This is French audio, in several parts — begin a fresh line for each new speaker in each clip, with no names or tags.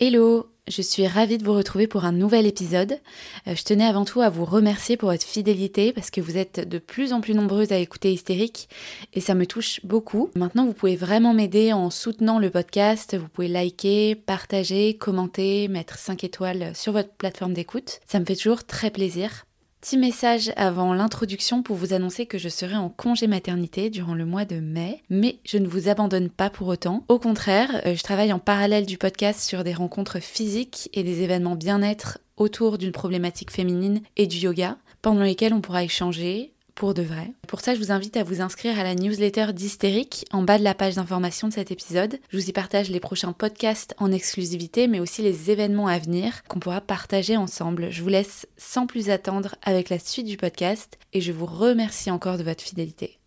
Hello, je suis ravie de vous retrouver pour un nouvel épisode. Euh, je tenais avant tout à vous remercier pour votre fidélité parce que vous êtes de plus en plus nombreuses à écouter Hystérique et ça me touche beaucoup. Maintenant, vous pouvez vraiment m'aider en soutenant le podcast. Vous pouvez liker, partager, commenter, mettre 5 étoiles sur votre plateforme d'écoute. Ça me fait toujours très plaisir. Petit message avant l'introduction pour vous annoncer que je serai en congé maternité durant le mois de mai, mais je ne vous abandonne pas pour autant. Au contraire, euh, je travaille en parallèle du podcast sur des rencontres physiques et des événements bien-être autour d'une problématique féminine et du yoga, pendant lesquels on pourra échanger, pour de vrai. Pour ça, je vous invite à vous inscrire à la newsletter d'Hystérique en bas de la page d'information de cet épisode. Je vous y partage les prochains podcasts en exclusivité, mais aussi les événements à venir qu'on pourra partager ensemble. Je vous laisse sans plus attendre avec la suite du podcast et je vous remercie encore de votre fidélité.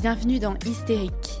Bienvenue dans Hystérique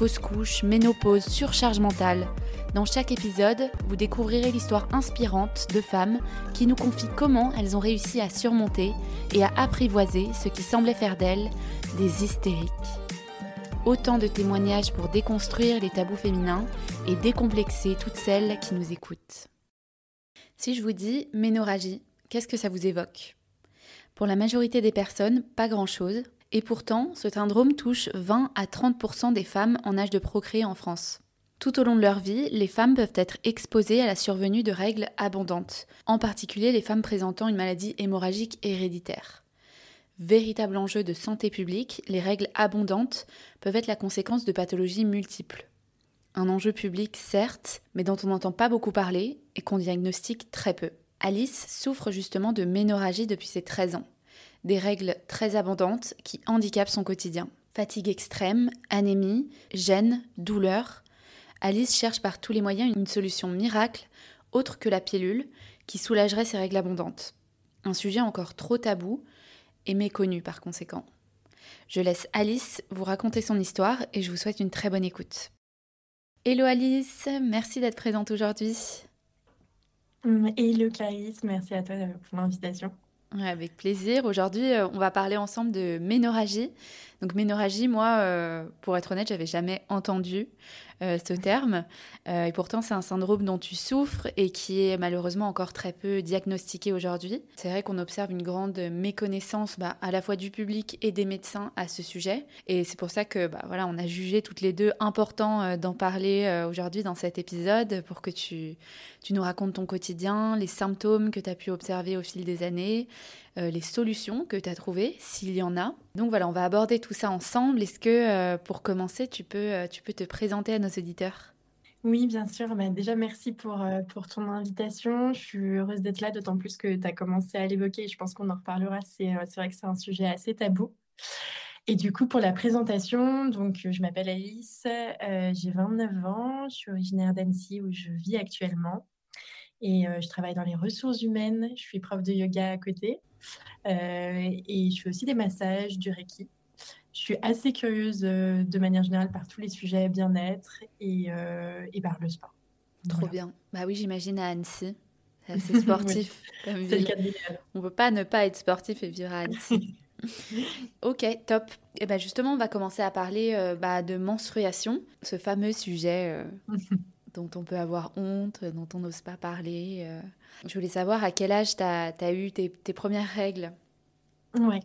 fausse couche, ménopause, surcharge mentale, dans chaque épisode, vous découvrirez l'histoire inspirante de femmes qui nous confient comment elles ont réussi à surmonter et à apprivoiser ce qui semblait faire d'elles des hystériques. Autant de témoignages pour déconstruire les tabous féminins et décomplexer toutes celles qui nous écoutent. Si je vous dis ménorragie, qu'est-ce que ça vous évoque? Pour la majorité des personnes, pas grand-chose, et pourtant, ce syndrome touche 20 à 30% des femmes en âge de procréer en France. Tout au long de leur vie, les femmes peuvent être exposées à la survenue de règles abondantes, en particulier les femmes présentant une maladie hémorragique héréditaire. Véritable enjeu de santé publique, les règles abondantes peuvent être la conséquence de pathologies multiples. Un enjeu public, certes, mais dont on n'entend pas beaucoup parler et qu'on diagnostique très peu. Alice souffre justement de ménorragie depuis ses 13 ans. Des règles très abondantes qui handicapent son quotidien. Fatigue extrême, anémie, gêne, douleur, Alice cherche par tous les moyens une solution miracle, autre que la pilule, qui soulagerait ses règles abondantes. Un sujet encore trop tabou et méconnu par conséquent. Je laisse Alice vous raconter son histoire et je vous souhaite une très bonne écoute. Hello Alice, merci d'être présente aujourd'hui.
Hello Clarisse, merci à toi pour l'invitation.
Avec plaisir. Aujourd'hui, euh, on va parler ensemble de ménorragie. Donc ménorragie, moi, euh, pour être honnête, j'avais jamais entendu. Euh, ce terme. Euh, et pourtant, c'est un syndrome dont tu souffres et qui est malheureusement encore très peu diagnostiqué aujourd'hui. C'est vrai qu'on observe une grande méconnaissance bah, à la fois du public et des médecins à ce sujet. Et c'est pour ça que bah, voilà, on a jugé toutes les deux important euh, d'en parler aujourd'hui dans cet épisode pour que tu, tu nous racontes ton quotidien, les symptômes que tu as pu observer au fil des années, les solutions que tu as trouvées, s'il y en a. Donc voilà, on va aborder tout ça ensemble. Est-ce que pour commencer, tu peux, tu peux te présenter à nos auditeurs?
Oui, bien sûr. Bah, déjà, merci pour, euh, pour ton invitation. Je suis heureuse d'être là, d'autant plus que tu as commencé à l'évoquer. Je pense qu'on en reparlera. C'est euh, vrai que c'est un sujet assez tabou. Et du coup, pour la présentation, donc, je m'appelle Alice, euh, j'ai 29 ans, je suis originaire d'Annecy où je vis actuellement. Et je travaille dans les ressources humaines, je suis prof de yoga à côté. Et je fais aussi des massages, du Reiki. Je suis assez curieuse euh, de manière générale par tous les sujets bien-être et, euh, et, par le sport.
Trop bien. Bah oui, j'imagine à Annecy. C'est sportif. On ne peut pas ne pas être sportif et vivre à Annecy. ok, top. Et ben justement, on va commencer à parler euh, bah, de menstruation, ce fameux sujet dont on peut avoir honte, dont on n'ose pas parler. Je voulais savoir à quel âge tu as, as, eu tes, tes premières règles.
Ouais.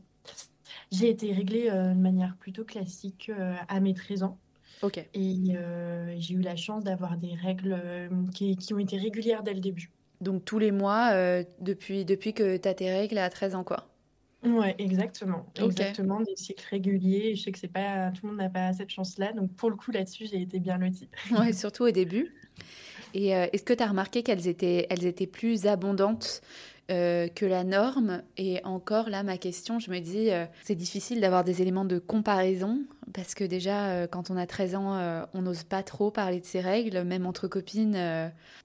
J'ai été réglée euh, de manière plutôt classique euh, à mes 13 ans.
Ok.
Et euh, j'ai eu la chance d'avoir des règles qui, qui, ont été régulières dès le début.
Donc tous les mois, depuis, depuis que tu as tes règles à 13 ans, quoi
Ouais, exactement. Exactement, des cycles réguliers. Je sais que c'est pas tout le monde n'a pas cette chance-là. Donc pour le coup, là-dessus, j'ai été bien lotie.
ouais, surtout au début. Et est-ce que tu as remarqué qu'elles étaient, elles étaient plus abondantes euh, que la norme. Et encore là, ma question, je me dis, euh, c'est difficile d'avoir des éléments de comparaison parce que déjà, euh, quand on a 13 ans, on n'ose pas trop parler de ses règles, même entre copines,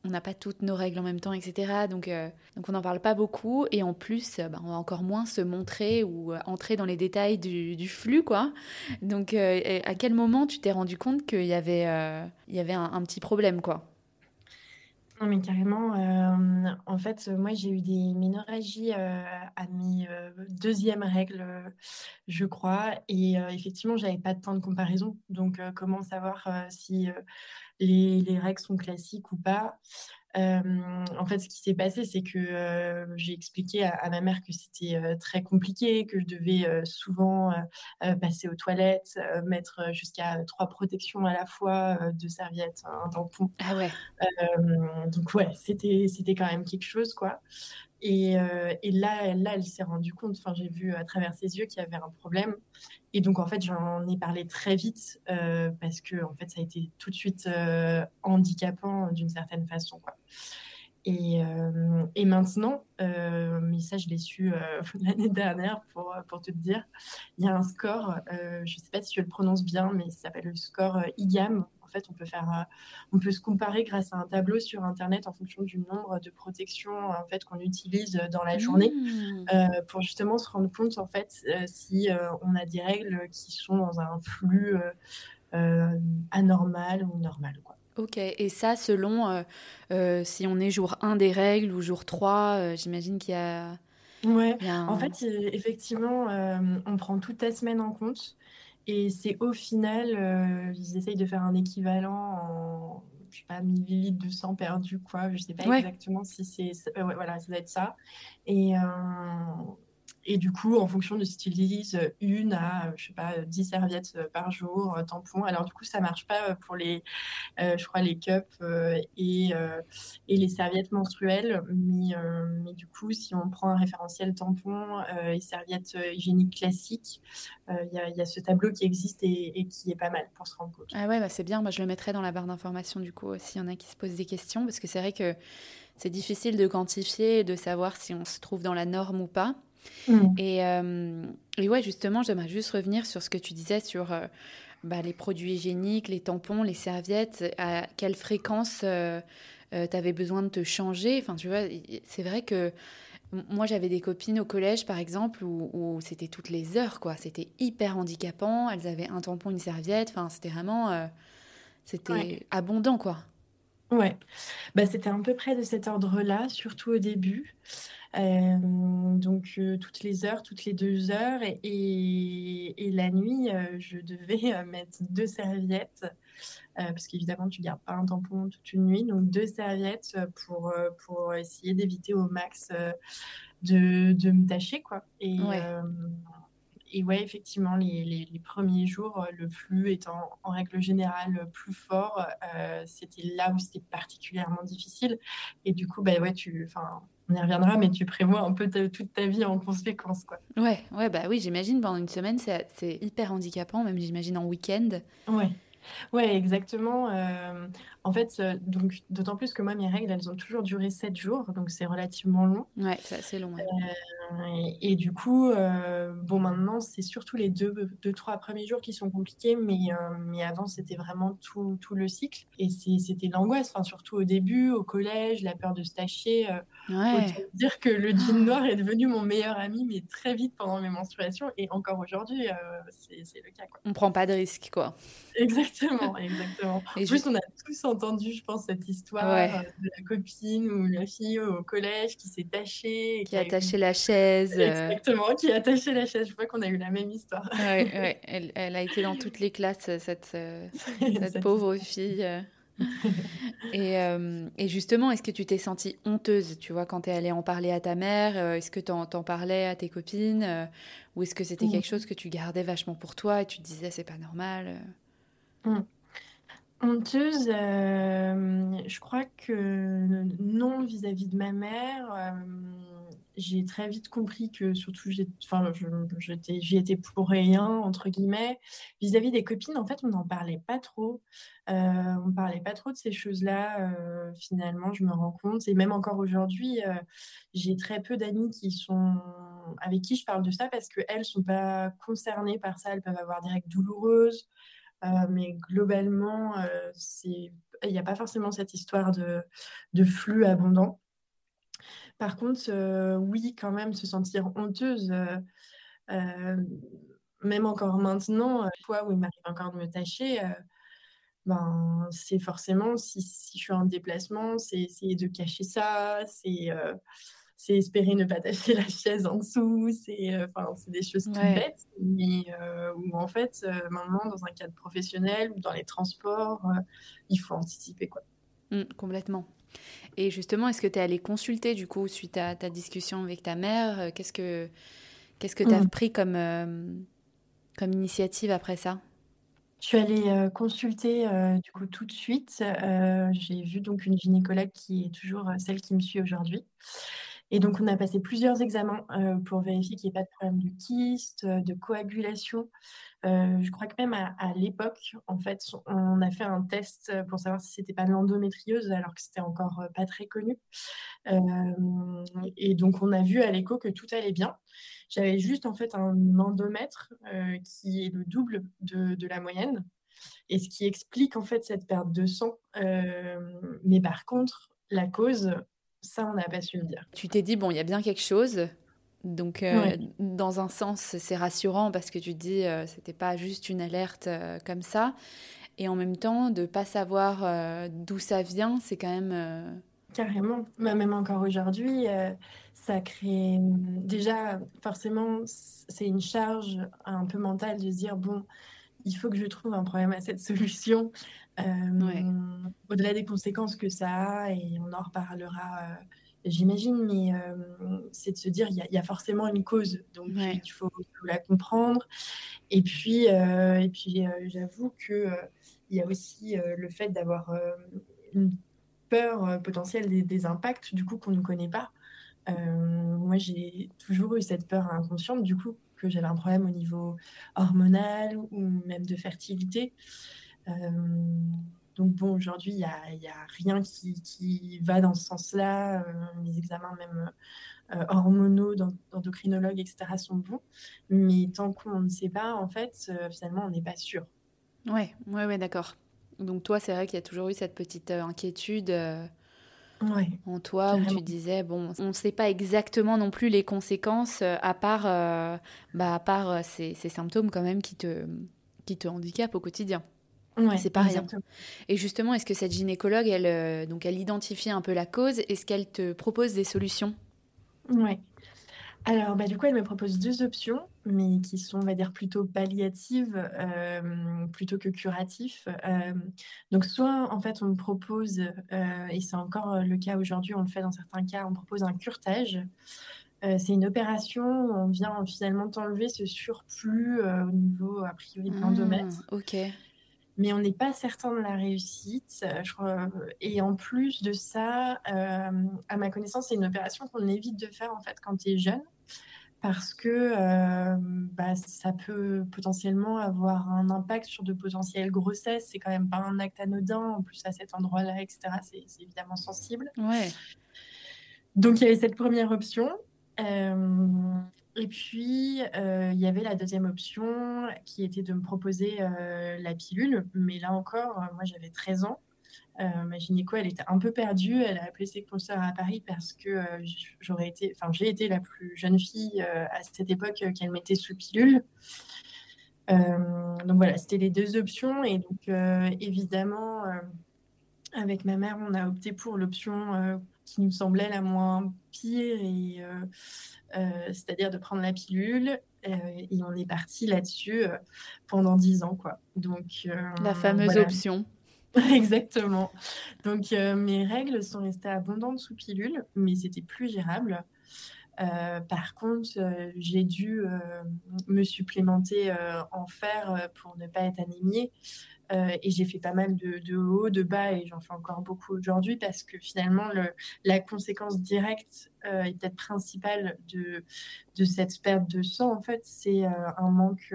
on n'a pas toutes nos règles en même temps, etc. Donc, donc on n'en parle pas beaucoup. Et en plus, bah, on va encore moins se montrer ou entrer dans les détails du, flux, quoi. Donc, à quel moment tu t'es rendu compte qu'il y avait, il y avait un, un petit problème, quoi?
Non, mais carrément. Euh, en fait, moi, j'ai eu des ménorragies euh, à mes euh, deuxième règles, je crois. Et effectivement, j'avais pas de point de comparaison. Donc, comment savoir si les, règles sont classiques ou pas? En fait, ce qui s'est passé, c'est que j'ai expliqué à, ma mère que c'était très compliqué, que je devais souvent passer aux toilettes, mettre jusqu'à trois protections à la fois, deux serviettes, un tampon.
Ah ouais.
donc ouais, c'était c'était quand même quelque chose, quoi. Et, et, là, elle s'est rendue compte, enfin, j'ai vu à travers ses yeux qu'il y avait un problème. Et donc, en fait, j'en ai parlé très vite euh, parce que, en fait, ça a été tout de suite euh, handicapant d'une certaine façon, euh, et maintenant, mais ça, je l'ai su l'année dernière pour, pour te dire, il y a un score, je ne sais pas si je le prononce bien, mais ça s'appelle le score IGAM, fait, on peut faire, euh, on peut se comparer grâce à un tableau sur Internet en fonction du nombre de protections en fait qu'on utilise dans la journée mmh. euh, pour justement se rendre compte en fait euh, si on a des règles qui sont dans un flux anormal ou normal. Quoi.
Ok, et ça selon si on est jour 1 des règles ou jour 3, j'imagine qu'il y a...
Ouais, en fait, effectivement, on prend toute ta semaine en compte. Et c'est au final, euh, ils essayent de faire un équivalent en, je sais pas, millilitres de sang perdu, quoi. Je sais pas exactement si c'est, voilà, ça doit être ça. Et, euh, et du coup, en fonction de si une à, je sais pas, 10 serviettes par jour, euh, tampons. Alors, du coup, ça marche pas pour les, euh, je crois, les cups euh, et, et les serviettes menstruelles. Mais, mais, du coup, si on prend un référentiel tampon et serviettes hygiéniques classiques, il y, y, a ce tableau qui existe et, et, qui est pas mal pour se rendre compte.
Ah ouais, bah c'est bien. Moi, je le mettrai dans la barre d'information, du coup, s'il y en a qui se posent des questions. Parce que c'est vrai que c'est difficile de quantifier et de savoir si on se trouve dans la norme ou pas. Mm. Et, euh, et, ouais, justement, j'aimerais juste revenir sur ce que tu disais sur euh, bah, les produits hygiéniques, les tampons, les serviettes, à quelle fréquence euh, tu avais besoin de te changer. Enfin, tu vois, c'est vrai que moi, j'avais des copines au collège, par exemple, où, c'était toutes les heures, quoi. C'était hyper handicapant. Elles avaient un tampon, une serviette. Enfin, c'était vraiment... c'était abondant, quoi.
Ouais, bah, c'était à peu près de cet ordre-là, surtout au début. Euh, donc euh, toutes les heures, toutes les deux heures. Et, et, la nuit, euh, je devais mettre deux serviettes, parce qu'évidemment, tu gardes pas un tampon toute une nuit. Donc deux serviettes pour, pour essayer d'éviter au max de, de me tâcher. Quoi. Et, et ouais, effectivement, les, les, premiers jours, le flux étant en règle générale plus fort, c'était là où c'était particulièrement difficile. Et du coup, bah ouais, tu, enfin, on y reviendra, mais tu prévois un peu toute ta vie en conséquence, quoi.
Ouais, ouais, bah oui, j'imagine pendant une semaine, c'est hyper handicapant, même j'imagine en week-end.
Ouais. Ouais, exactement. Euh, en fait, euh, donc d'autant plus que moi, mes règles, elles ont toujours duré 7 jours, donc c'est relativement long.
Ouais, c'est assez long.
Euh, et, du coup, bon, maintenant, c'est surtout les deux, deux, trois premiers jours qui sont compliqués, mais, mais avant, c'était vraiment tout, tout le cycle. Et c'était l'angoisse, enfin, surtout au début, au collège, la peur de se tacher. Ouais. dire que le jean noir est devenu mon meilleur ami, mais très vite pendant mes menstruations, et encore aujourd'hui, c'est le cas. Quoi.
On prend pas de risque, quoi.
Exactement, exactement. en plus, on a tous entendu, je pense, cette histoire euh, de la copine ou la fille au collège qui s'est tachée.
Qui, a attaché la chaise.
Euh. Exactement, qui a attaché la chaise. Je crois qu'on a eu la même histoire.
Ouais, ouais. Elle, elle, a été dans toutes les classes, cette, euh, cette pauvre fille. et, et, justement, est-ce que tu t'es sentie honteuse, tu vois, quand tu es allée en parler à ta mère Est-ce que tu en, parlais à tes copines Ou est-ce que c'était mmh. quelque chose que tu gardais vachement pour toi et tu te disais c'est pas normal
Mmh. Honteuse, euh, je crois que non vis-à-vis de ma mère. Euh, j'ai très vite compris que surtout, j'y étais pour rien, entre guillemets. Vis-à-vis des copines, en fait, on n'en parlait pas trop. Euh, on parlait pas trop de ces choses-là. Euh, finalement, je me rends compte. Et même encore aujourd'hui, euh, j'ai très peu d'amis qui sont avec qui je parle de ça parce qu'elles ne sont pas concernées par ça. Elles peuvent avoir des règles douloureuses. mais globalement, il n'y a pas forcément cette histoire de, de flux abondant. Par contre, euh, oui, quand même, se sentir honteuse, euh, euh, même encore maintenant, fois où il m'arrive encore de me tâcher, ben, c'est forcément, si, je suis en déplacement, c'est essayer de cacher ça, c'est espérer ne pas tâcher la chaise en dessous, c'est des choses tout bêtes, mais où en fait, maintenant, dans un cadre professionnel ou dans les transports, il faut anticiper. quoi.
Mmh, complètement. Et justement, est-ce que tu es allée consulter du coup suite à ta discussion avec ta mère euh, Qu'est-ce que qu'est-ce que tu as mm. pris comme, euh, comme initiative après ça?
Je suis allée euh, consulter du coup tout de suite. J'ai vu donc une gynécologue qui est toujours celle qui me suit aujourd'hui. Et donc, on a passé plusieurs examens pour vérifier qu'il n'y ait pas de problème de kyste, de coagulation. Euh, je crois que même à, l'époque, en fait, on a fait un test pour savoir si c'était pas l'endométriose, alors que c'était encore euh, pas très connu. Euh, et donc, on a vu à l'écho que tout allait bien. J'avais juste en fait un endomètre qui est le double de, la moyenne, et ce qui explique en fait cette perte de sang. mais par contre, la cause, ça, on n'a pas su me dire.
Tu t'es dit, bon, il y a bien quelque chose, donc, euh, dans un sens, c'est rassurant parce que tu te dis, euh, c'était pas juste une alerte euh, comme ça. Et en même temps, de pas savoir d'où ça vient, c'est quand même.
Carrément. Bah, même encore aujourd'hui, ça crée. Déjà, forcément, c'est une charge un peu mentale de se dire, bon, il faut que je trouve un problème à cette solution. Au-delà des conséquences que ça a, et on en reparlera j'imagine, mais euh, c'est de se dire il y, a forcément une cause, donc il faut, la comprendre. Et puis, euh, et puis euh, j'avoue que il y a aussi le fait d'avoir une peur potentielle des, impacts du coup qu'on ne connaît pas. moi, j'ai toujours eu cette peur inconsciente du coup que j'avais un problème au niveau hormonal ou même de fertilité. Donc bon, aujourd'hui, il n'y a, rien qui, va dans ce sens-là. Euh, les examens même euh, hormonaux, d'endocrinologue, etc. sont bons. Mais tant qu'on ne sait pas, en fait, euh, finalement, on n'est pas sûr.
Ouais, ouais, ouais, d'accord. Donc toi, c'est vrai qu'il y a toujours eu cette petite inquiétude. en toi où tu disais bon on ne sait pas exactement non plus les conséquences à part bah, à part ces, ces, symptômes quand même qui te qui te handicapent au quotidien c'est pas rien. Et justement, est-ce que cette gynécologue, elle, euh, donc elle identifie un peu la cause? Est-ce qu'elle te propose des solutions?
Oui. Alors, bah, du coup, elle me propose deux options, mais qui sont, on va dire, plutôt palliatives euh, plutôt que curatives. Euh, donc, soit, en fait, on me propose, et c'est encore le cas aujourd'hui, on le fait dans certains cas, on propose un curtage. c'est une opération où on vient finalement t'enlever ce surplus au niveau, a priori, de ah, l'endomètre.
ok
mais on n'est pas certain de la réussite. Euh, je Et en plus de ça, euh, à ma connaissance, c'est une opération qu'on évite de faire en fait quand tu es jeune parce que euh, bah, ça peut potentiellement avoir un impact sur de potentielles grossesses. C'est quand même pas un acte anodin. En plus, à cet endroit-là, etc., c'est évidemment sensible.
Ouais.
Donc, il y avait cette première option. Et puis, euh, il y avait la deuxième option qui était de me proposer euh, la pilule. Mais là encore, euh, moi, j'avais 13 ans. ma gynéco, elle était un peu perdue. Elle a appelé ses consoeurs à Paris parce que j'aurais j'ai été la plus jeune fille à cette époque qu'elle mettait sous pilule. donc voilà, c'était les deux options. Et donc, évidemment, avec ma mère, on a opté pour l'option qui nous semblait la moins pire, et, euh, euh, c'est-à-dire de prendre la pilule. Euh, et on est parti là-dessus pendant dix ans. Quoi. Donc,
la fameuse option.
Exactement. Donc mes règles sont restées abondantes sous pilule, mais c'était plus gérable. par contre, j'ai dû me supplémenter en fer pour ne pas être anémiée. Et j'ai fait pas mal de, de hauts, de bas, et j'en fais encore beaucoup aujourd'hui parce que finalement, le, la conséquence directe et peut-être principale de, de cette perte de sang, en fait, c'est un manque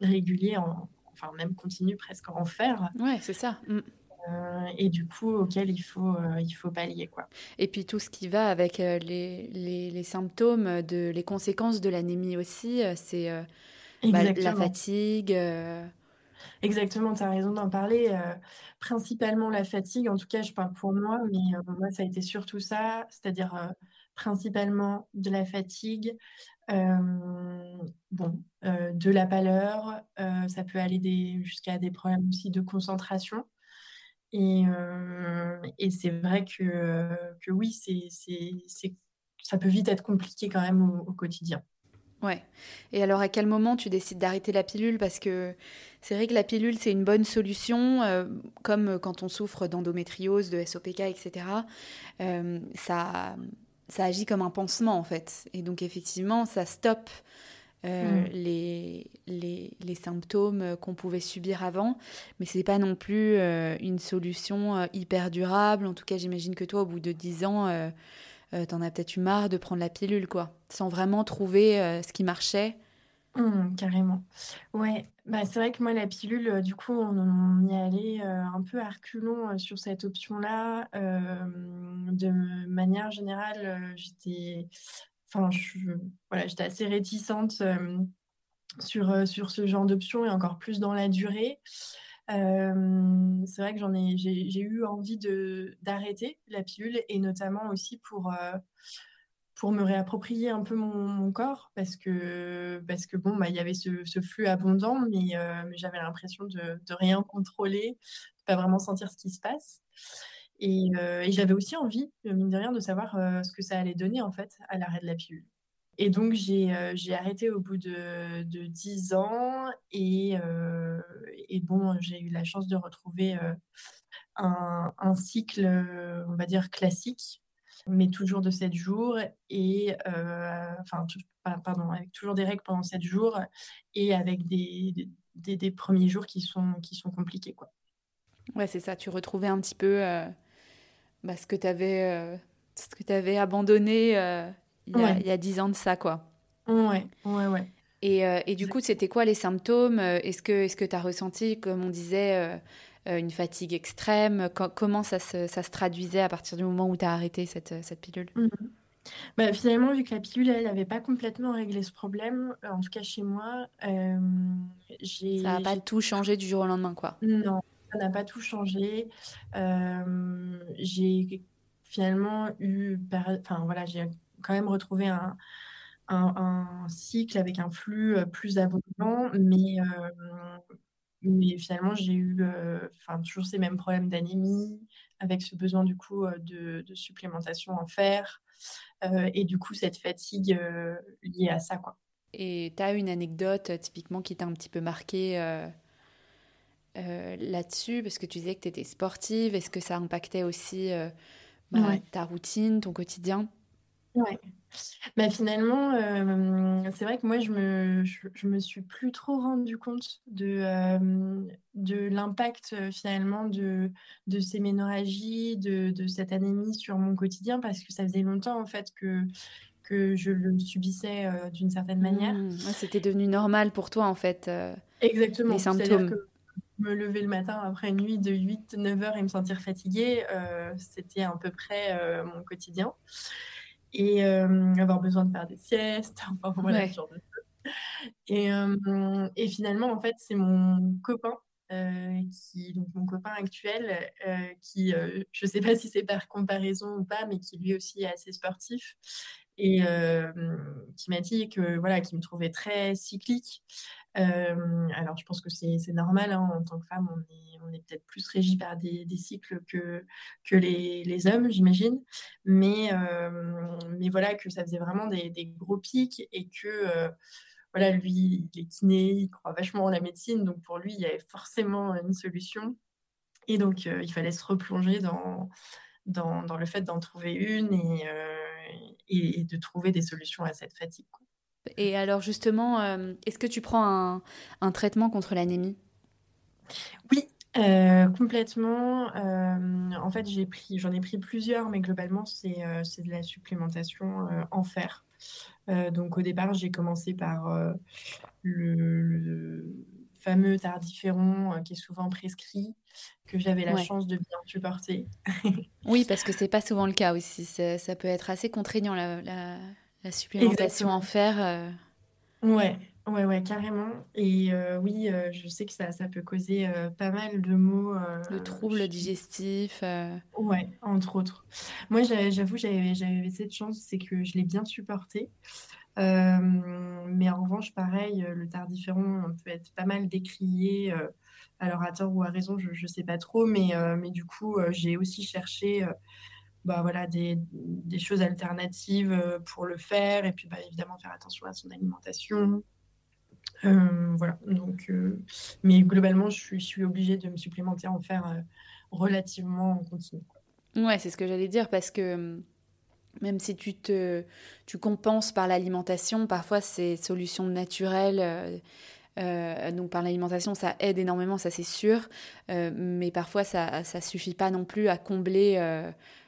régulier, en, enfin même continu presque en fer.
Ouais, c'est ça. Mm.
Euh, et du coup auquel il faut, euh, il faut pallier. Quoi.
Et puis tout ce qui va avec euh, les, les, les, symptômes, de, les conséquences de l'anémie aussi, c'est bah, la fatigue.
Exactement, tu as raison d'en parler. principalement la fatigue, en tout cas je parle pour moi, mais moi ça a été surtout ça, c'est-à-dire principalement de la fatigue, bon, de la pâleur, ça peut aller jusqu'à des problèmes aussi de concentration. Et, euh, et c'est vrai que, que oui, c'est, c'est, ça peut vite être compliqué quand même au, quotidien.
Ouais. Et alors, à quel moment tu décides d'arrêter la pilule? Parce que c'est vrai que la pilule, c'est une bonne solution, euh, comme quand on souffre d'endométriose, de SOPK, etc. Euh, ça, ça agit comme un pansement, en fait. Et donc, effectivement, ça stoppe euh, mm. les, les, les, symptômes qu'on pouvait subir avant. Mais ce n'est pas non plus euh, une solution euh, hyper durable. En tout cas, j'imagine que toi, au bout de 10 ans, tu en as peut-être eu marre de prendre la pilule, quoi, sans vraiment trouver ce qui marchait.
Mm, carrément. Ouais, bah, c'est vrai que moi, la pilule, du coup, on, y est allé un peu à reculons sur cette option-là. de manière générale, j'étais enfin, voilà, assez réticente sur, sur ce genre d'option et encore plus dans la durée. C'est vrai que j'en ai, j'ai, eu envie de, d'arrêter la pilule et notamment aussi pour, pour me réapproprier un peu mon, corps parce que, parce que bon, bah, il y avait ce, flux abondant, mais, mais j'avais l'impression de, de rien contrôler, de pas vraiment sentir ce qui se passe. Euh, et, j'avais aussi envie, euh, mine de rien, de savoir euh, ce que ça allait donner en fait à l'arrêt de la pilule. Et donc j'ai arrêté au bout de, de 10 ans et, et bon, j'ai eu la chance de retrouver un, un, cycle, on va dire, classique, mais toujours de 7 jours et enfin, pardon, avec toujours des règles pendant 7 jours et avec des, des, premiers jours qui sont, qui sont compliqués. Quoi.
Ouais, c'est ça, tu retrouvais un petit peu bah, ce que tu euh, ce avais abandonné euh, il, y a, dix ans de ça, quoi.
Ouais, ouais, ouais.
Et, euh, et du coup, c'était quoi les symptômes Est-ce que est-ce que tu as ressenti, comme on disait, une fatigue extrême Comment ça se, ça se, traduisait à partir du moment où tu as arrêté cette, cette pilule?
Mmh. bah, Finalement, vu que la pilule, elle n'avait pas complètement réglé ce problème, en tout cas chez moi,
j'ai... Ça n'a pas tout changé du jour au lendemain, quoi.
Non, ça n'a pas tout changé. Euh, j'ai finalement eu, enfin voilà, j'ai quand même retrouvé un, un, cycle avec un flux euh, plus abondant, mais, euh, mais finalement j'ai eu, enfin toujours ces mêmes problèmes d'anémie, avec ce besoin du coup de, de supplémentation en fer, et du coup cette fatigue liée à ça, quoi.
Et tu as une anecdote typiquement qui t'a un petit peu marqué euh, là-dessus? Parce que tu disais que tu étais sportive. Est-ce que ça impactait aussi euh, bah, ta routine, ton quotidien?
Ouais. Bah, finalement, euh, c'est vrai que moi, je me, je, me suis plus trop rendu compte de, de l'impact finalement de, de ces ménorragies, de, de, cette anémie sur mon quotidien, parce que ça faisait longtemps en fait que, que je le subissais d'une certaine manière.
Mmh. C'était devenu normal pour toi en fait.
Exactement. Les symptômes me lever le matin après une nuit de 8-9 heures et me sentir fatiguée, euh, c'était à peu près euh, mon quotidien. Et euh, avoir besoin de faire des siestes, enfin voilà, ce genre de choses. Et, et, finalement, en fait, c'est mon copain, qui, donc mon copain actuel, qui, je ne sais pas si c'est par comparaison ou pas, mais qui lui aussi est assez sportif et qui m'a dit que voilà, qui me trouvait très cyclique alors, je pense que c'est normal, hein, en tant que femme, on est, peut-être plus régi par des, cycles que, les, hommes, j'imagine. Mais, voilà, que ça faisait vraiment des, gros pics et que, voilà, lui, il est kiné, il croit vachement en la médecine, donc pour lui, il y avait forcément une solution. Et donc, il fallait se replonger dans, le fait d'en trouver une et, de trouver des solutions à cette fatigue.
Et alors justement, est-ce que tu prends un, un traitement contre l'anémie?
Oui, euh, complètement. Euh, en fait, j'ai pris, j'en ai pris plusieurs, mais globalement, c'est euh, de la supplémentation en fer. donc, au départ, j'ai commencé par le, fameux tardiféron qui est souvent prescrit, que j'avais la chance de bien supporter.
oui, parce que c'est pas souvent le cas aussi. Ça, peut être assez contraignant la, la supplémentation en fer.
Ouais, Ouais, ouais, carrément. Et euh, oui, euh, je sais que ça, ça peut causer euh, pas mal de maux.
de troubles digestifs.
Ouais, entre autres. Moi, j'avoue, j'avais cette chance, c'est que je l'ai bien supporté. mais en revanche, pareil, le tardiféron peut être pas mal décrié. alors, à tort ou à raison, je ne sais pas trop. Mais, mais du coup, j'ai aussi cherché bah, voilà, des, des, choses alternatives pour le faire. Et puis, bah, évidemment, faire attention à son alimentation. Euh, voilà, donc, euh, mais globalement, je suis, obligée de me supplémenter en euh, relativement en continu.
Ouais, c'est ce que j'allais dire parce que même si tu te tu compenses par l'alimentation, parfois ces solutions naturelles. Donc par l'alimentation, ça aide énormément, ça c'est sûr, mais parfois ça ça suffit pas non plus à combler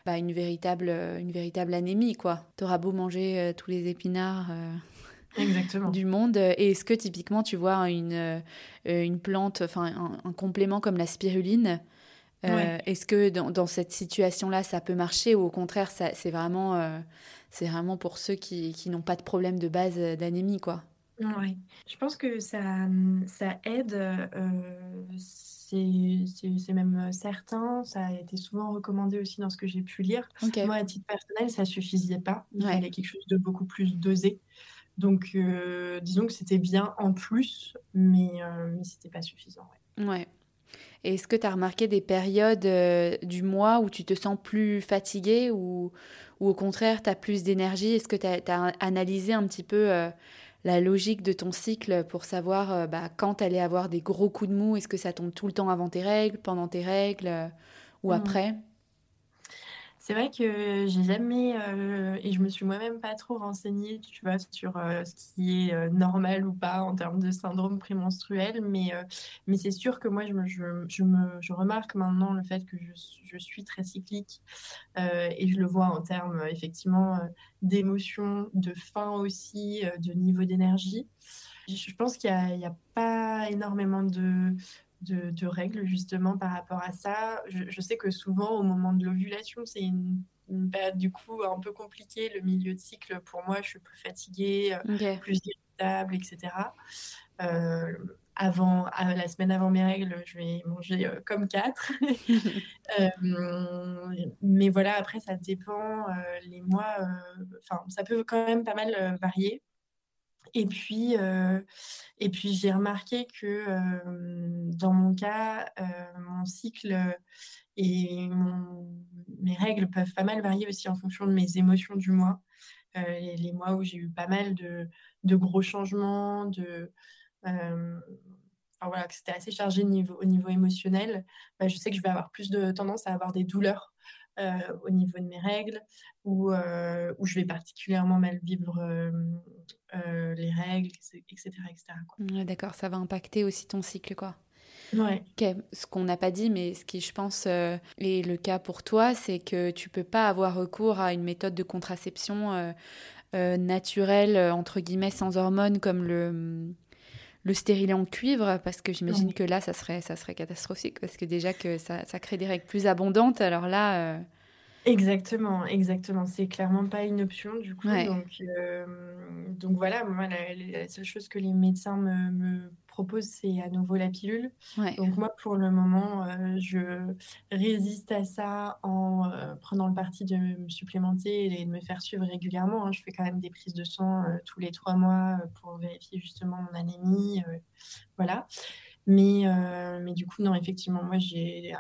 bah, une véritable une véritable anémie quoi. T'auras beau manger tous les épinards
Exactement.
du monde. Et est-ce que typiquement tu vois une, euh, une plante, enfin un, complément comme la spiruline euh, Est-ce que dans, dans cette situation-là, ça peut marcher ou au contraire, c'est vraiment, euh, c'est vraiment pour ceux qui, qui n'ont pas de problème de base d'anémie, quoi?
Oui, je pense que ça, ça aide. c'est même certain. Ça a été souvent recommandé aussi dans ce que j'ai pu lire. Moi, à titre personnel, ça suffisait pas. Il fallait quelque chose de beaucoup plus dosé. Donc, euh, disons que c'était bien en plus, mais, euh, mais c'était pas suffisant.
Ouais. Est-ce que tu as remarqué des périodes euh, du mois où tu te sens plus fatiguée ou, ou au contraire, tu as plus d'énergie? Est-ce que tu as, analysé un petit peu la logique de ton cycle pour savoir bah, quand tu allais avoir des gros coups de mou Est-ce que ça tombe tout le temps avant tes règles, pendant tes règles ou mmh. après?
C'est vrai que j'ai jamais, euh, et je me suis moi-même pas trop renseignée, tu vois, sur euh, ce qui est euh, normal ou pas en termes de syndrome prémenstruel, mais, mais c'est sûr que moi, je, me, je, je, me, je remarque maintenant le fait que je, je suis très cyclique et je le vois en termes effectivement d'émotion, de faim aussi, de niveau d'énergie. Je pense qu'il n'y a, a, pas énormément de, de, règles justement par rapport à ça. Je, sais que souvent au moment de l'ovulation, c'est une, période du coup un peu compliquée, le milieu de cycle. Pour moi, je suis plus fatiguée, euh, plus irritable, etc. Euh, avant, la semaine avant mes règles, je vais manger euh, comme quatre. mais voilà, après, ça dépend. les mois, enfin, ça peut quand même pas mal varier. Et puis, euh, et puis j'ai remarqué que euh, dans mon cas, euh, mon cycle et mes règles peuvent pas mal varier aussi en fonction de mes émotions du mois. Les, mois où j'ai eu pas mal de, gros changements, de, voilà, que c'était assez chargé au niveau, au niveau émotionnel, bah, je sais que je vais avoir plus de tendance à avoir des douleurs au niveau de mes règles, où, je vais particulièrement mal vivre les règles, etc. etc.
D'accord, ça va impacter aussi ton cycle, quoi.
Ouais.
Ce qu'on n'a pas dit, mais ce qui, je pense, est le cas pour toi, c'est que tu peux pas avoir recours à une méthode de contraception naturelle, entre guillemets, sans hormones, comme le, le stérilet en cuivre parce que j'imagine que là ça serait ça serait catastrophique parce que déjà que ça, ça crée des règles plus abondantes alors là euh,
Exactement, exactement. C'est clairement pas une option du coup. Donc, euh, donc voilà, moi, la, seule chose que les médecins me, me proposent, c'est à nouveau la pilule. Donc moi, pour le moment, euh, je résiste à ça en euh, prenant le parti de me supplémenter et de me faire suivre régulièrement. Hein. Je fais quand même des prises de sang tous les trois mois pour vérifier justement mon anémie. voilà. Mais, mais du coup, non, effectivement, moi, j'ai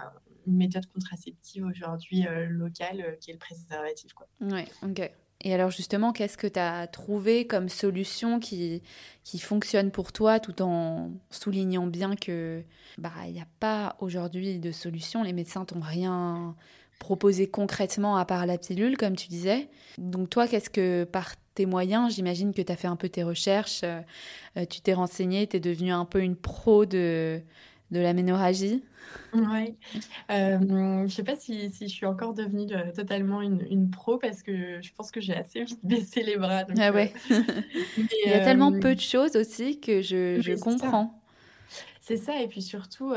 une méthode contraceptive aujourd'hui euh, locale euh, qui est le préservatif. Quoi.
Ouais, ok. Et alors justement, qu'est-ce que tu as trouvé comme solution qui, qui fonctionne pour toi tout en soulignant bien que bah n'y a pas aujourd'hui de solution, les médecins t'ont rien proposer concrètement à part la pilule, comme tu disais. Donc toi, qu'est-ce que par tes moyens, j'imagine que tu as fait un peu tes recherches, tu t'es renseigné, tu es devenue un peu une pro de, de la ménorragie
Oui. Euh, je sais pas si, si, je suis encore devenue totalement une, une, pro parce que je pense que j'ai assez vite baissé les bras.
ah ouais. Il y a tellement peu de choses aussi que je, je comprends.
C'est ça, et puis surtout,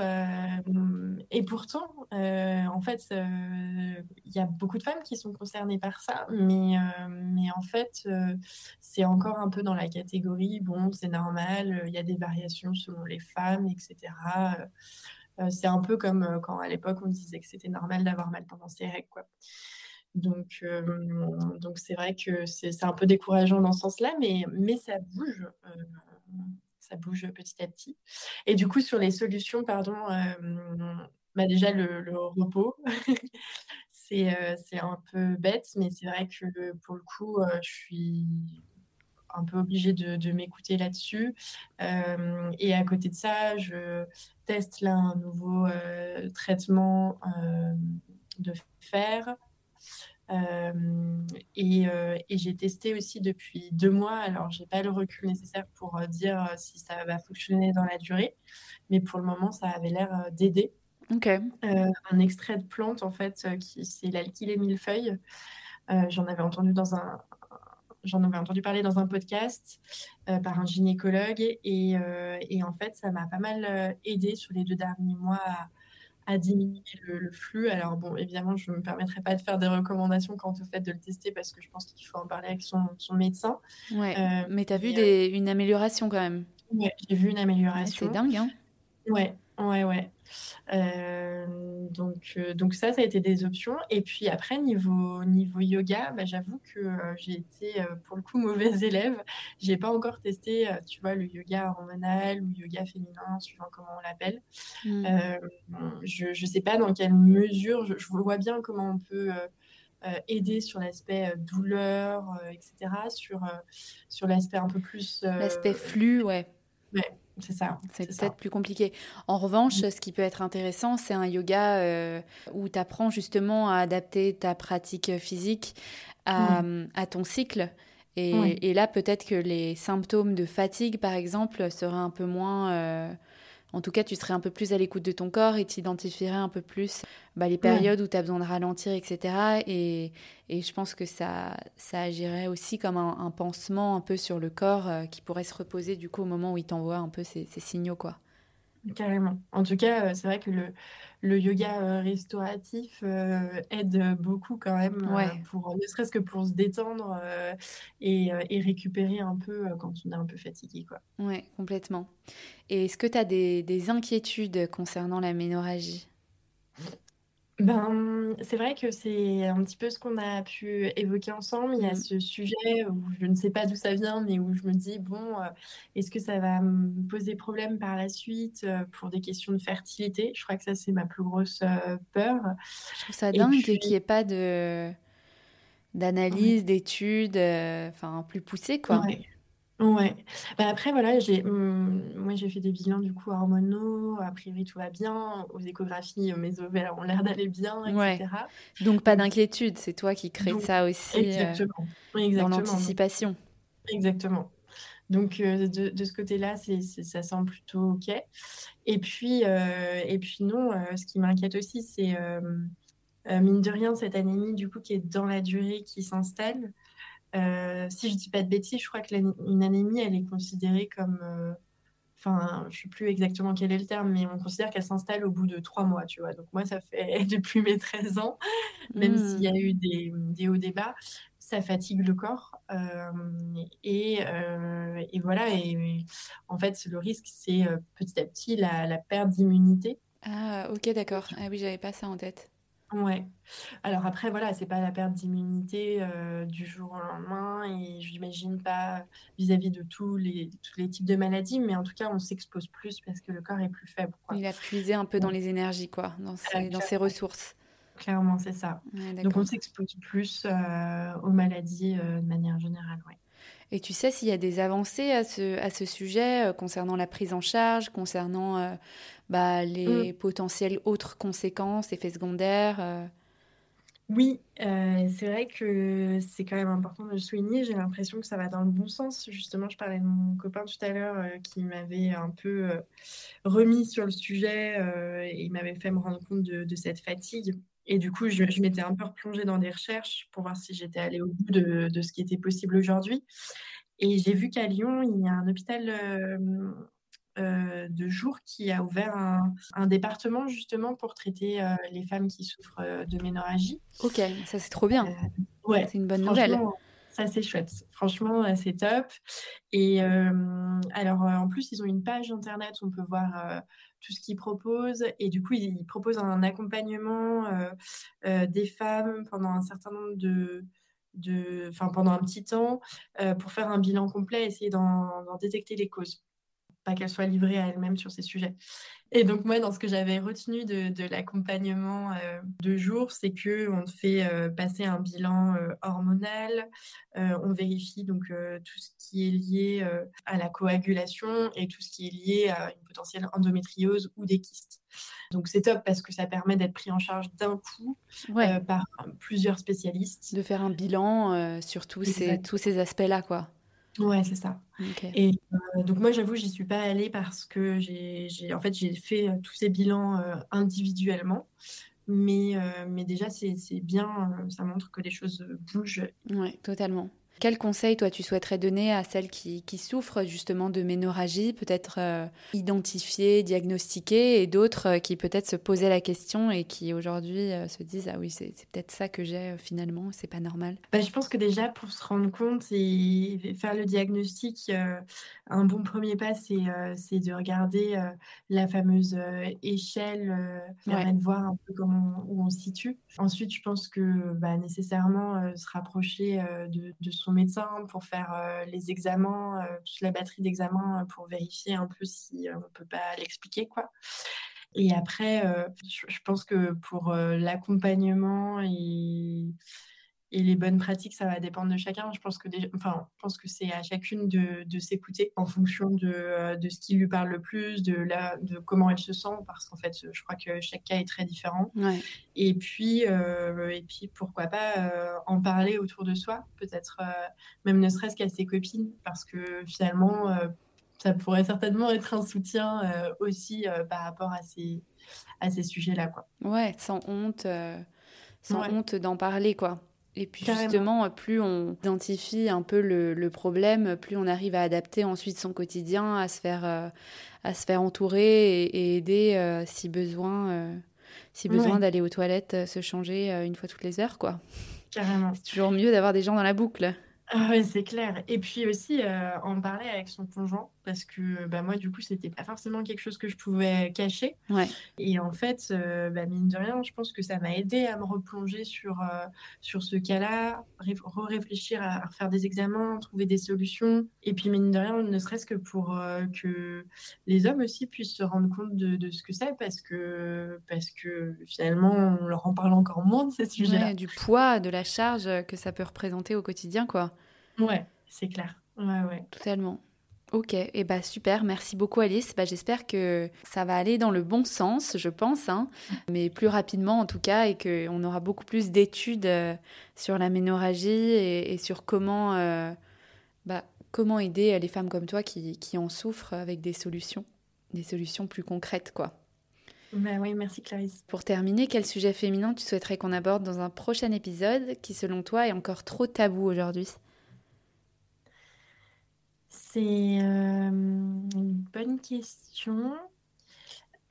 et pourtant, en fait, il y a beaucoup de femmes qui sont concernées par ça, mais, mais en fait, c'est encore un peu dans la catégorie, bon, c'est normal, il y a des variations selon les femmes, etc. c'est un peu comme quand à l'époque on disait que c'était normal d'avoir mal pendant ses règles, quoi. Donc, donc c'est vrai que c'est un peu décourageant dans ce sens-là, mais, mais ça bouge bouge petit à petit. Et du coup, sur les solutions, pardon, euh, bah déjà le, repos, euh, c'est un peu bête, mais c'est vrai que pour le coup, euh, je suis un peu obligée de, m'écouter là-dessus. et à côté de ça, je teste là un nouveau traitement de fer euh, euh, et, j'ai testé aussi depuis deux mois. Alors, j'ai pas le recul nécessaire pour euh, dire si ça va fonctionner dans la durée, mais pour le moment, ça avait l'air d'aider.
Ok.
un extrait de plante, en fait, qui c'est l'alkylé millefeuille. J'en avais entendu dans un, j'en avais entendu parler dans un podcast par un gynécologue et, et, en fait, ça m'a pas mal aidé sur les deux derniers mois à, à diminuer le, flux. Alors bon, évidemment, je ne me permettrai pas de faire des recommandations quant au fait de le tester parce que je pense qu'il faut en parler avec son, médecin.
Ouais, euh, mais tu as vu euh, des, une amélioration quand même
Oui, j'ai vu une amélioration.
C'est dingue, hein
Ouais, ouais, ouais. Euh, donc, euh, donc ça, ça a été des options. Et puis après, niveau, niveau yoga, bah, j'avoue que euh, j'ai été pour le coup mauvaise élève. J'ai pas encore testé, tu vois, le yoga hormonal ou yoga féminin, suivant comment on l'appelle. Hmm. je ne sais pas dans quelle mesure, je, je, vois bien comment on peut aider sur l'aspect douleur, etc., sur, sur l'aspect un peu plus...
L'aspect flux, ouais.
Ouais, c'est ça.
C'est peut-être plus compliqué. En revanche, ce qui peut être intéressant, c'est un yoga euh, où tu apprends justement à adapter ta pratique physique à, ton cycle. Et, là, peut-être que les symptômes de fatigue, par exemple, seraient un peu moins... Euh, en tout cas, tu serais un peu plus à l'écoute de ton corps et tu identifierais un peu plus bah, les périodes où tu as besoin de ralentir, etc. Et, je pense que ça, ça agirait aussi comme un, pansement un peu sur le corps euh, qui pourrait se reposer du coup au moment où il t'envoie un peu ces, ces signaux. quoi.
Carrément. En tout cas, euh, c'est vrai que le, le yoga euh, restauratif euh, aide beaucoup quand même, pour, ne serait-ce que pour se détendre et, et, récupérer un peu quand on est un peu fatigué. Quoi.
Ouais, complètement. Et est-ce que tu as des, des inquiétudes concernant la ménorragie?
Ben, c'est vrai que c'est un petit peu ce qu'on a pu évoquer ensemble. Il y a mmh. ce sujet où je ne sais pas d'où ça vient, mais où je me dis, bon, euh, est-ce que ça va me poser problème par la suite euh, pour des questions de fertilité? Je crois que ça, c'est ma plus grosse euh, peur.
Je trouve ça dingue qu'il n'y ait pas de d'analyse, d'études, enfin, plus poussées, quoi.
Ouais. Bah, après, voilà, j'ai, mmh, moi, j'ai fait des bilans du coup hormonaux. A priori, tout va bien. Aux échographies, mes ovaires ont l'air d'aller bien, etc.
Donc, pas d'inquiétude. C'est toi qui crée ça aussi euh,
exactement.
dans l'anticipation.
Exactement. Donc, euh, de, de ce côté-là, c'est, ça semble plutôt OK. Et puis, euh, et puis non, ce qui m'inquiète aussi, c'est, mine de rien, cette anémie, du coup, qui est dans la durée, qui s'installe. Euh, si je dis pas de bêtises, je crois que une anémie, elle est considérée comme. Euh, enfin, je sais plus exactement quel est le terme, mais on considère qu'elle s'installe au bout de trois mois, tu vois. Donc, moi, ça fait depuis mes 13 ans, même s'il y a eu des, des hauts débats, ça fatigue le corps. Euh, et, et, voilà. Et en fait, le risque, c'est petit à petit la, la perte d'immunité.
Ah, ok, d'accord. Ah oui, j'avais pas ça en tête.
Ouais. Alors après, voilà, c'est pas la perte d'immunité euh, du jour au lendemain et j'imagine pas vis-à-vis de tous les, tous les types de maladies, mais en tout cas, on s'expose plus parce que le corps est plus faible.
Il a puisé un peu dans les énergies, quoi, dans ses, dans ses ressources.
Clairement, c'est ça. Donc on s'expose plus euh, aux maladies euh, de manière générale, ouais.
Et tu sais s'il y a des avancées à ce, à ce sujet euh, concernant la prise en charge, concernant euh, bah, les mm. potentielles autres conséquences, effets secondaires euh?
Oui, c'est vrai que c'est quand même important de le souligner. J'ai l'impression que ça va dans le bon sens. Justement, je parlais de mon copain tout à l'heure qui m'avait un peu remis sur le sujet et il m'avait fait me rendre compte de, cette fatigue. Et du coup, je, m'étais un peu replongée dans des recherches pour voir si j'étais allée au bout de, de, ce qui était possible aujourd'hui. Et j'ai vu qu'à Lyon, il y a un hôpital euh, de jour qui a ouvert un, département justement pour traiter euh, les femmes qui souffrent euh, de ménorragie.
Ok, ça c'est trop bien. ouais, c'est une bonne nouvelle.
Ça c'est chouette. Franchement, c'est top. Et alors en plus, ils ont une page internet où on peut voir tout ce qu'ils proposent. Et du coup, ils, proposent un accompagnement des femmes pendant un certain nombre de, de, enfin pendant un petit temps, pour faire un bilan complet, essayer d'en détecter les causes pas qu'elle soit livrée à elle-même sur ces sujets. Et donc moi, dans ce que j'avais retenu de, l'accompagnement euh, de jour, c'est que on fait euh, passer un bilan euh, hormonal, on vérifie donc tout ce qui est lié à la coagulation et tout ce qui est lié à une potentielle endométriose ou des kystes. Donc c'est top parce que ça permet d'être pris en charge d'un coup par plusieurs spécialistes.
De faire un bilan sur tous ces, tous ces aspects-là, quoi.
Ouais, c'est ça. Et euh, donc moi, j'avoue, j'y suis pas allée parce que j'ai, en fait, j'ai fait euh, tous ces bilans euh, individuellement. Mais, mais déjà, c'est, c'est bien, ça montre que les choses bougent.
Ouais, totalement. Quel conseil, toi, tu souhaiterais donner à celles qui, souffrent justement de ménorragie, peut-être euh, identifiées, diagnostiquées, et d'autres euh, qui peut-être se posaient la question et qui aujourd'hui euh, se disent Ah oui, c'est peut-être ça que j'ai finalement, c'est pas normal?
Bah, Je pense que déjà, pour se rendre compte et faire le diagnostic, un bon premier pas, c'est de regarder la fameuse échelle, permet de voir un peu comment, où on se situe. Ensuite, je pense que bah, nécessairement se rapprocher de, de son médecin pour faire euh, les examens, euh, toute la batterie d'examens euh, pour vérifier un peu si on peut pas l'expliquer quoi. Et après, je, pense que pour l'accompagnement et et les bonnes pratiques, ça va dépendre de chacun. Je pense que, enfin, je pense que c'est à chacune de, de s'écouter en fonction de, euh, de, ce qui lui parle le plus, de, la, de comment elle se sent, parce qu'en fait, je crois que chaque cas est très différent. Et, puis, euh, et puis, pourquoi pas euh, en parler autour de soi, peut-être même ne serait-ce qu'à ses copines, parce que finalement, ça pourrait certainement être un soutien aussi par rapport à ces, à ces sujets-là. Quoi.
Ouais, sans honte, sans honte d'en parler, quoi. Et puis justement, plus on identifie un peu le, problème, plus on arrive à adapter ensuite son quotidien, à se faire, euh, à se faire entourer et, aider euh, si besoin, euh, si besoin d'aller aux toilettes, se changer une fois toutes les heures, quoi.
Carrément.
C'est toujours mieux d'avoir des gens dans la boucle.
Ah ouais, c'est clair. Et puis aussi, en parler avec son conjoint, parce que bah, moi, du coup, c'était pas forcément quelque chose que je pouvais cacher.
Ouais.
Et en fait, euh, bah, mine de rien, je pense que ça m'a aidé à me replonger sur, euh, sur ce cas-là, réfléchir à, faire des examens, trouver des solutions. Et puis, mine de rien, ne serait-ce que pour euh, que les hommes aussi puissent se rendre compte de, de ce que c'est, parce que, parce que finalement, on leur en parle encore moins de ces sujets-là.
du poids, de la charge que ça peut représenter au quotidien, quoi.
Ouais, c'est clair. Ouais, ouais.
Totalement. Ok, et eh bah super, merci beaucoup Alice. Bah, J'espère que ça va aller dans le bon sens, je pense, hein. mais plus rapidement en tout cas, et qu'on aura beaucoup plus d'études euh, sur la ménorragie et, sur comment, euh, bah, comment aider les femmes comme toi qui, qui, en souffrent avec des solutions, des solutions plus concrètes. quoi.
Bah oui, merci Clarisse.
Pour terminer, quel sujet féminin tu souhaiterais qu'on aborde dans un prochain épisode qui selon toi est encore trop tabou aujourd'hui?
C'est euh, une bonne question.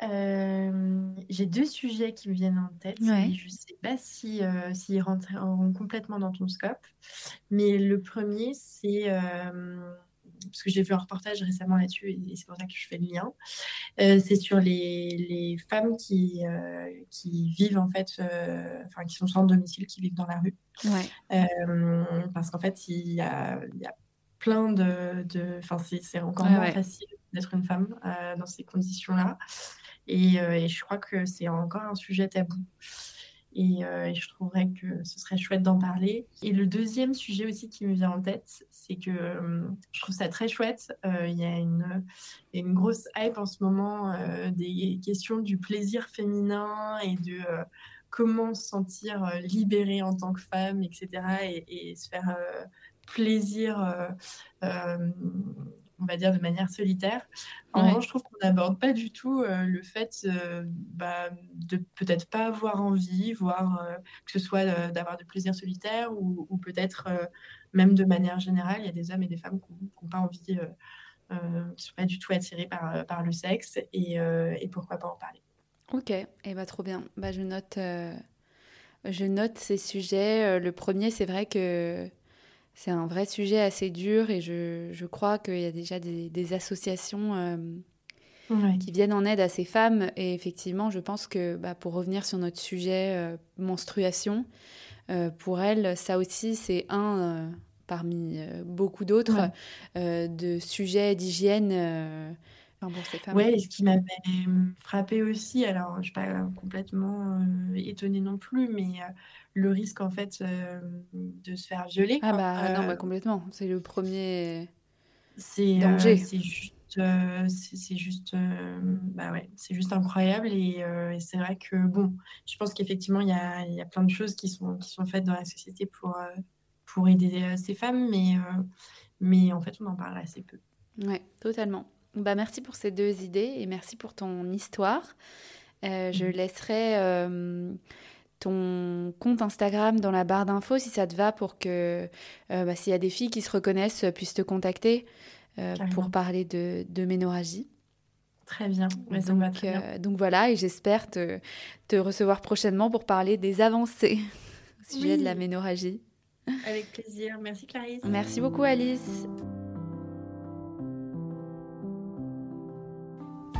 Euh, j'ai deux sujets qui me viennent en tête. je ne sais pas si, euh, s'ils rentreront complètement dans ton scope. Mais le premier, c'est parce que j'ai vu un reportage récemment là-dessus et c'est pour ça que je fais le lien. c'est sur les, les, femmes qui, qui vivent en fait, enfin qui sont sans domicile, qui vivent dans la rue. parce qu'en fait, il y a, il y a plein de. Enfin, c'est encore moins facile d'être une femme euh, dans ces conditions-là. Euh, et, je crois que c'est encore un sujet tabou. Et, euh, et, je trouverais que ce serait chouette d'en parler. Et le deuxième sujet aussi qui me vient en tête, c'est que je trouve ça très chouette. Il y a une, une, grosse hype en ce moment des questions du plaisir féminin et de comment se sentir libérée en tant que femme, etc. Et, se faire plaisir, on va dire, de manière solitaire. En revanche, je trouve qu'on n'aborde pas du tout le fait bah, de peut-être pas avoir envie, voire que ce soit d'avoir de plaisir solitaire ou, ou peut-être même de manière générale, il y a des hommes et des femmes qui n'ont pas envie, qui ne sont pas du tout attirés par, par le sexe et, et pourquoi pas en parler.
Ok, et eh bah, trop bien. Bah, je, note, euh, je note ces sujets. Euh, le premier, c'est vrai que c'est un vrai sujet assez dur et je, je crois qu'il y a déjà des, des associations euh, qui viennent en aide à ces femmes. Et effectivement, je pense que bah, pour revenir sur notre sujet menstruation, pour elles, ça aussi, c'est un parmi beaucoup d'autres de sujets d'hygiène
oui, et ce qui m'avait frappé aussi, alors je ne suis pas complètement euh, étonnée non plus, mais euh, le risque en fait euh, de se faire violer.
Ah bah non, bah, complètement. C'est le premier
danger. c'est juste, c'est juste, bah ouais, c'est juste incroyable et, c'est vrai que bon, je pense qu'effectivement il y a, y a, plein de choses qui sont qui sont faites dans la société pour pour aider ces femmes, mais mais en fait on en parle assez peu.
Ouais, totalement. Bah, merci pour ces deux idées et merci pour ton histoire. Euh, je mm. laisserai euh, ton compte Instagram dans la barre d'infos si ça te va pour que euh, bah, s'il y a des filles qui se reconnaissent puissent te contacter pour parler de, de ménorragie.
Très bien.
donc, donc, voilà, et j'espère te, te, recevoir prochainement pour parler des avancées au sujet de la ménorragie.
Avec plaisir. Merci Clarisse.
Merci beaucoup Alice.